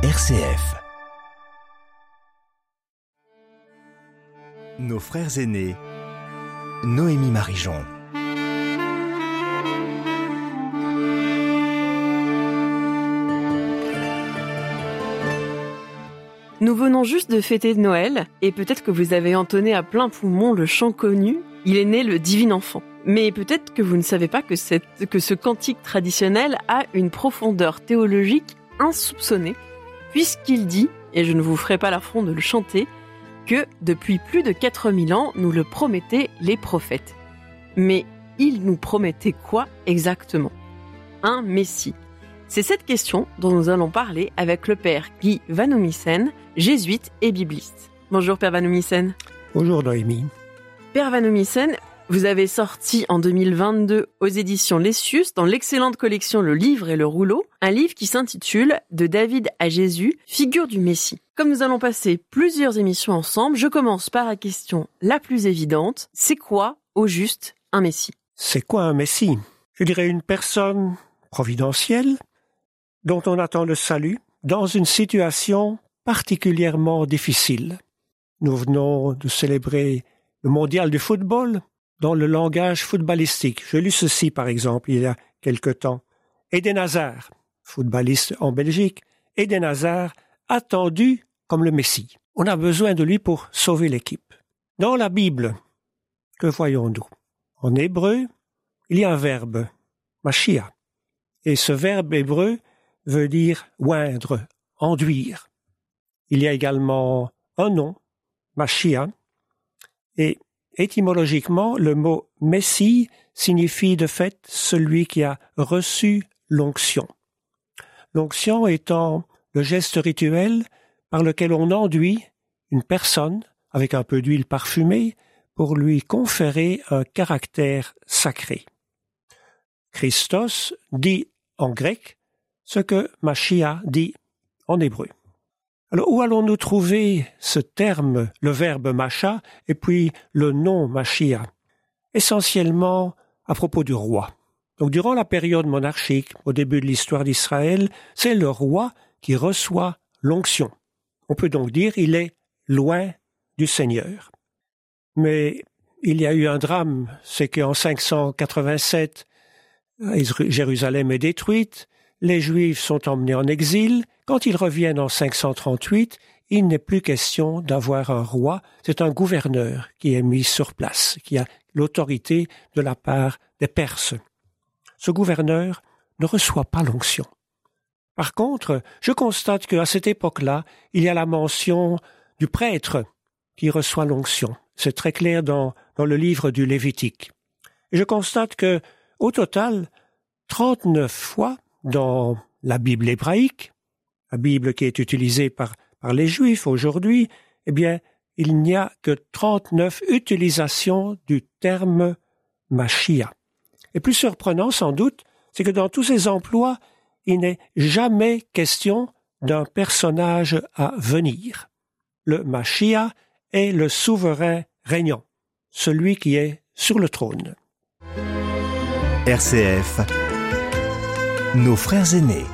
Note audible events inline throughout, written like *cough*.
RCF. Nos frères aînés. Noémie Marijon. Nous venons juste de fêter Noël, et peut-être que vous avez entonné à plein poumon le chant connu Il est né le divin enfant. Mais peut-être que vous ne savez pas que, que ce cantique traditionnel a une profondeur théologique insoupçonnée, puisqu'il dit, et je ne vous ferai pas l'affront de le chanter, que depuis plus de 4000 ans, nous le promettaient les prophètes. Mais ils nous promettaient quoi exactement? Un Messie. C'est cette question dont nous allons parler avec le père Guy Vanoumissen, jésuite et bibliste. Bonjour Père Vanoumissen. Bonjour Noémie. Père Vanoumissen, vous avez sorti en 2022 aux éditions Lessius, dans l'excellente collection Le Livre et le Rouleau, un livre qui s'intitule De David à Jésus, figure du Messie. Comme nous allons passer plusieurs émissions ensemble, je commence par la question la plus évidente. C'est quoi, au juste, un Messie? C'est quoi un Messie? Je dirais une personne providentielle dont on attend le salut dans une situation particulièrement difficile. Nous venons de célébrer le mondial du football dans le langage footballistique. Je lu ceci, par exemple, il y a quelque temps. Eden Hazard, footballiste en Belgique, Eden Hazard, attendu comme le Messie. On a besoin de lui pour sauver l'équipe. Dans la Bible, que voyons-nous? En hébreu, il y a un verbe, machia. Et ce verbe hébreu veut dire oindre, enduire. Il y a également un nom, Machia, et étymologiquement, le mot Messie signifie de fait celui qui a reçu l'onction. L'onction étant le geste rituel par lequel on enduit une personne avec un peu d'huile parfumée pour lui conférer un caractère sacré. Christos dit en grec ce que Machia dit en hébreu. Alors, où allons-nous trouver ce terme, le verbe macha, et puis le nom Machia? Essentiellement à propos du roi. Donc, durant la période monarchique, au début de l'histoire d'Israël, c'est le roi qui reçoit l'onction. On peut donc dire il est loin du Seigneur. Mais il y a eu un drame, c'est qu'en 587, Jérusalem est détruite, les Juifs sont emmenés en exil. Quand ils reviennent en 538, il n'est plus question d'avoir un roi, c'est un gouverneur qui est mis sur place, qui a l'autorité de la part des Perses. Ce gouverneur ne reçoit pas l'onction. Par contre, je constate qu'à cette époque-là, il y a la mention du prêtre qui reçoit l'onction. C'est très clair dans, dans le livre du Lévitique. Et je constate que, au total, 39 fois, dans la Bible hébraïque, la Bible qui est utilisée par, les Juifs aujourd'hui, eh bien, il n'y a que 39 utilisations du terme Machia. Et plus surprenant sans doute, c'est que dans tous ces emplois, il n'est jamais question d'un personnage à venir. Le Machia est le souverain régnant, celui qui est sur le trône. RCF nos frères aînés.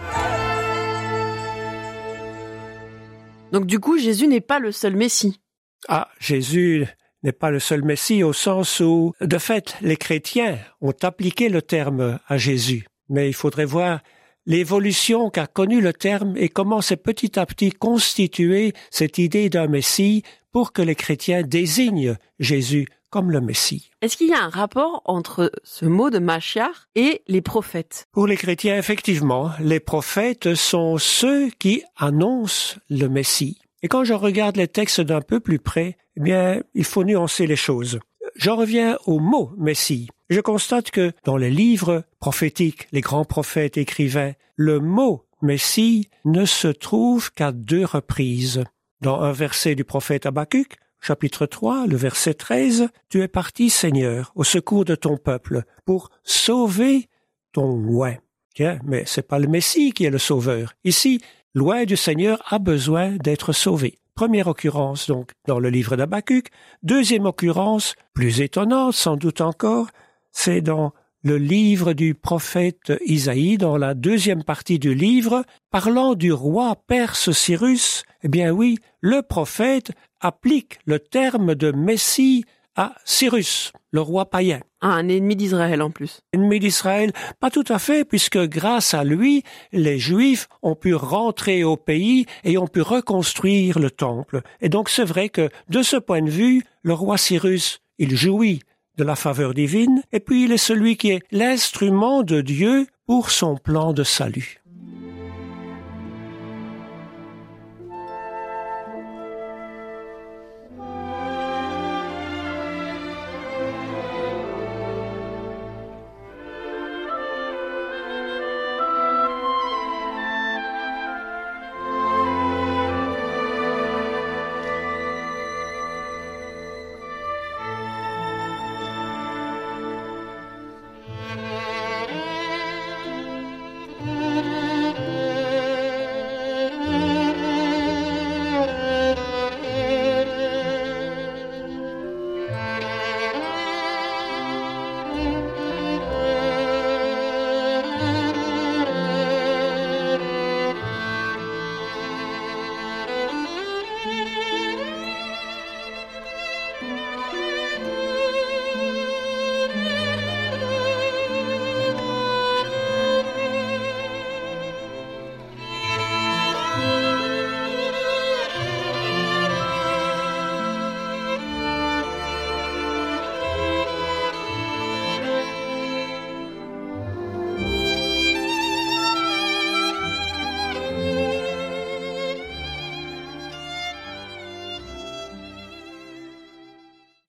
Donc du coup, Jésus n'est pas le seul Messie. Ah, Jésus n'est pas le seul Messie au sens où, de fait, les chrétiens ont appliqué le terme à Jésus. Mais il faudrait voir l'évolution qu'a connue le terme et comment s'est petit à petit constituée cette idée d'un Messie pour que les chrétiens désignent Jésus comme le Messie. Est-ce qu'il y a un rapport entre ce mot de Machiar et les prophètes? Pour les chrétiens, effectivement, les prophètes sont ceux qui annoncent le Messie. Et quand je regarde les textes d'un peu plus près, eh bien, il faut nuancer les choses. J'en reviens au mot Messie. Je constate que dans les livres prophétiques, les grands prophètes écrivaient, le mot Messie ne se trouve qu'à deux reprises. Dans un verset du prophète Habakkuk, chapitre 3, le verset 13, Tu es parti, Seigneur, au secours de ton peuple, pour sauver ton loin. Tiens, mais c'est pas le Messie qui est le sauveur. Ici, loin du Seigneur a besoin d'être sauvé. Première occurrence, donc, dans le livre d'Abacuc. Deuxième occurrence, plus étonnante sans doute encore, c'est dans le livre du prophète Isaïe dans la deuxième partie du livre, parlant du roi perse Cyrus, eh bien oui, le prophète applique le terme de Messie à Cyrus, le roi païen. un ennemi d'Israël en plus. Ennemi d'Israël, pas tout à fait, puisque grâce à lui, les Juifs ont pu rentrer au pays et ont pu reconstruire le temple. Et donc c'est vrai que, de ce point de vue, le roi Cyrus, il jouit de la faveur divine, et puis il est celui qui est l'instrument de Dieu pour son plan de salut.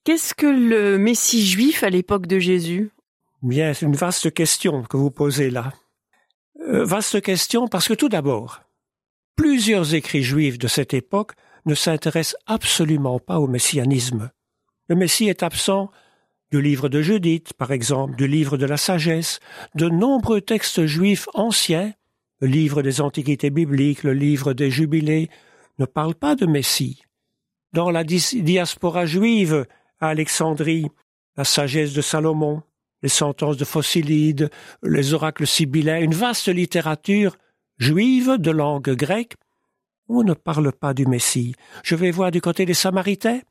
Qu'est-ce que le Messie juif à l'époque de Jésus? Bien, c'est une vaste question que vous posez là. Euh, vaste question parce que tout d'abord, plusieurs écrits juifs de cette époque ne s'intéressent absolument pas au messianisme. Le Messie est absent du livre de Judith, par exemple, du livre de la sagesse, de nombreux textes juifs anciens, le livre des antiquités bibliques, le livre des jubilés, ne parlent pas de Messie. Dans la diaspora juive, à Alexandrie, la sagesse de Salomon, les sentences de Phocylide, les oracles sibyllins, une vaste littérature juive de langue grecque. On ne parle pas du Messie. Je vais voir du côté des Samaritains.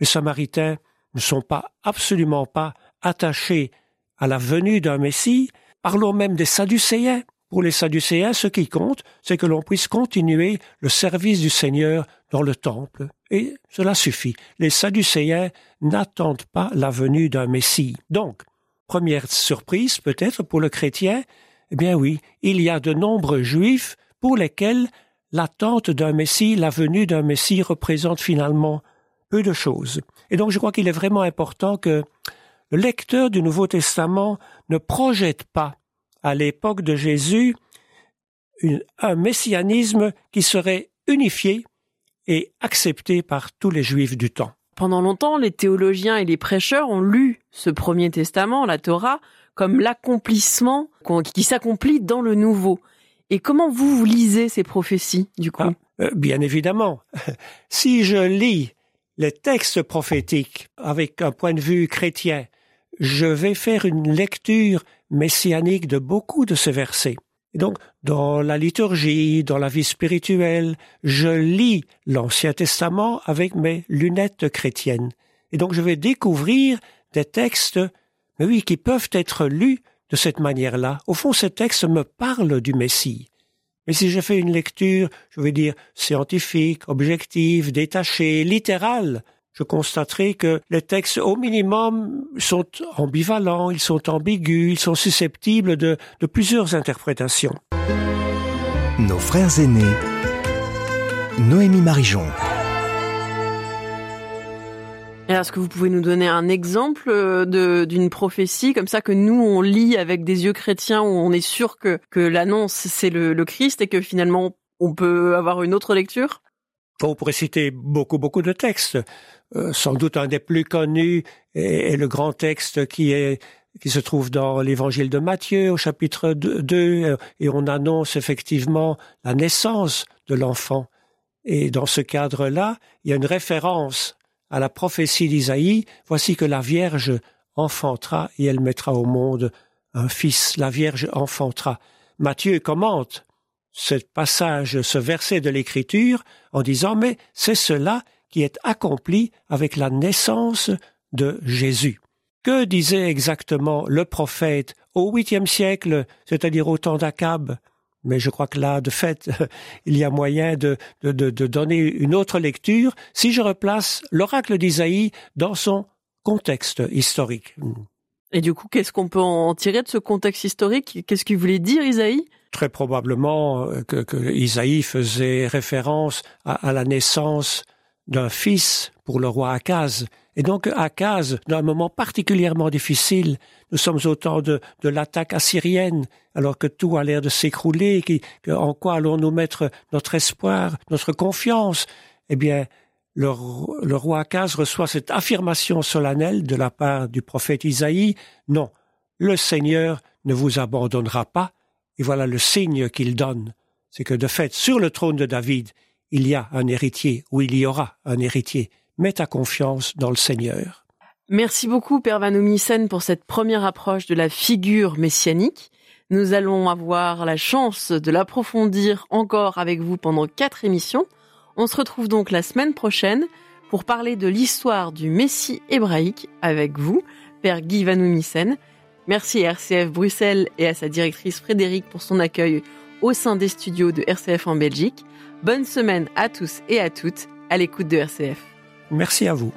Les Samaritains ne sont pas absolument pas attachés à la venue d'un Messie. Parlons même des Sadducéens. Pour les Sadducéens, ce qui compte, c'est que l'on puisse continuer le service du Seigneur dans le temple. Et cela suffit. Les Sadducéens n'attendent pas la venue d'un Messie. Donc, première surprise peut-être pour le chrétien, eh bien oui, il y a de nombreux juifs pour lesquels l'attente d'un Messie, la venue d'un Messie représente finalement peu de choses. Et donc je crois qu'il est vraiment important que le lecteur du Nouveau Testament ne projette pas à l'époque de Jésus un messianisme qui serait unifié et accepté par tous les juifs du temps. Pendant longtemps, les théologiens et les prêcheurs ont lu ce premier testament, la Torah, comme l'accomplissement qui s'accomplit dans le nouveau. Et comment vous, vous lisez ces prophéties, du coup? Ah, euh, Bien évidemment. *laughs* si je lis les textes prophétiques avec un point de vue chrétien, je vais faire une lecture messianique de beaucoup de ces versets. Et donc, dans la liturgie, dans la vie spirituelle, je lis l'Ancien Testament avec mes lunettes chrétiennes. Et donc, je vais découvrir des textes, mais oui, qui peuvent être lus de cette manière-là. Au fond, ces textes me parlent du Messie. Mais si je fais une lecture, je vais dire scientifique, objective, détachée, littérale, je constaterai que les textes, au minimum, sont ambivalents, ils sont ambigus, ils sont susceptibles de, de plusieurs interprétations. Nos frères aînés, Noémie Marijon. Est-ce que vous pouvez nous donner un exemple euh, d'une prophétie comme ça que nous on lit avec des yeux chrétiens où on est sûr que, que l'annonce c'est le, le Christ et que finalement on peut avoir une autre lecture? On pourrait citer beaucoup, beaucoup de textes. Euh, sans doute un des plus connus est, le grand texte qui est qui se trouve dans l'évangile de Matthieu au chapitre 2, euh, et on annonce effectivement la naissance de l'enfant. Et dans ce cadre-là, il y a une référence à la prophétie d'Isaïe, voici que la Vierge enfantera et elle mettra au monde un fils, la Vierge enfantera. Matthieu commente ce passage, ce verset de l'Écriture en disant mais c'est cela qui est accompli avec la naissance de Jésus. Que disait exactement le prophète au huitième siècle, c'est-à-dire au temps d'Akab? Mais je crois que là, de fait, *laughs* il y a moyen de, de, de, donner une autre lecture si je replace l'oracle d'Isaïe dans son contexte historique. Et du coup, qu'est-ce qu'on peut en tirer de ce contexte historique? Qu'est-ce qu'il voulait dire Isaïe? Très probablement euh, que, Isaïe faisait référence à, la naissance d'un fils pour le roi Akaz. Et donc Akaz, dans un moment particulièrement difficile, nous sommes au temps de, l'attaque assyrienne, alors que tout a l'air de s'écrouler, en quoi allons-nous mettre notre espoir, notre confiance? Eh bien, le, le roi Akaz reçoit cette affirmation solennelle de la part du prophète Isaïe, non, le Seigneur ne vous abandonnera pas, et voilà le signe qu'il donne, c'est que de fait, sur le trône de David, il y a un héritier, ou il y aura un héritier. Mets ta confiance dans le Seigneur. Merci beaucoup, Père Vanoumissen, pour cette première approche de la figure messianique. Nous allons avoir la chance de l'approfondir encore avec vous pendant quatre émissions. On se retrouve donc la semaine prochaine pour parler de l'histoire du Messie hébraïque avec vous, Père Guy Vanoumissen. Merci à RCF Bruxelles et à sa directrice Frédéric pour son accueil au sein des studios de RCF en Belgique. Bonne semaine à tous et à toutes à l'écoute de RCF. Merci à vous.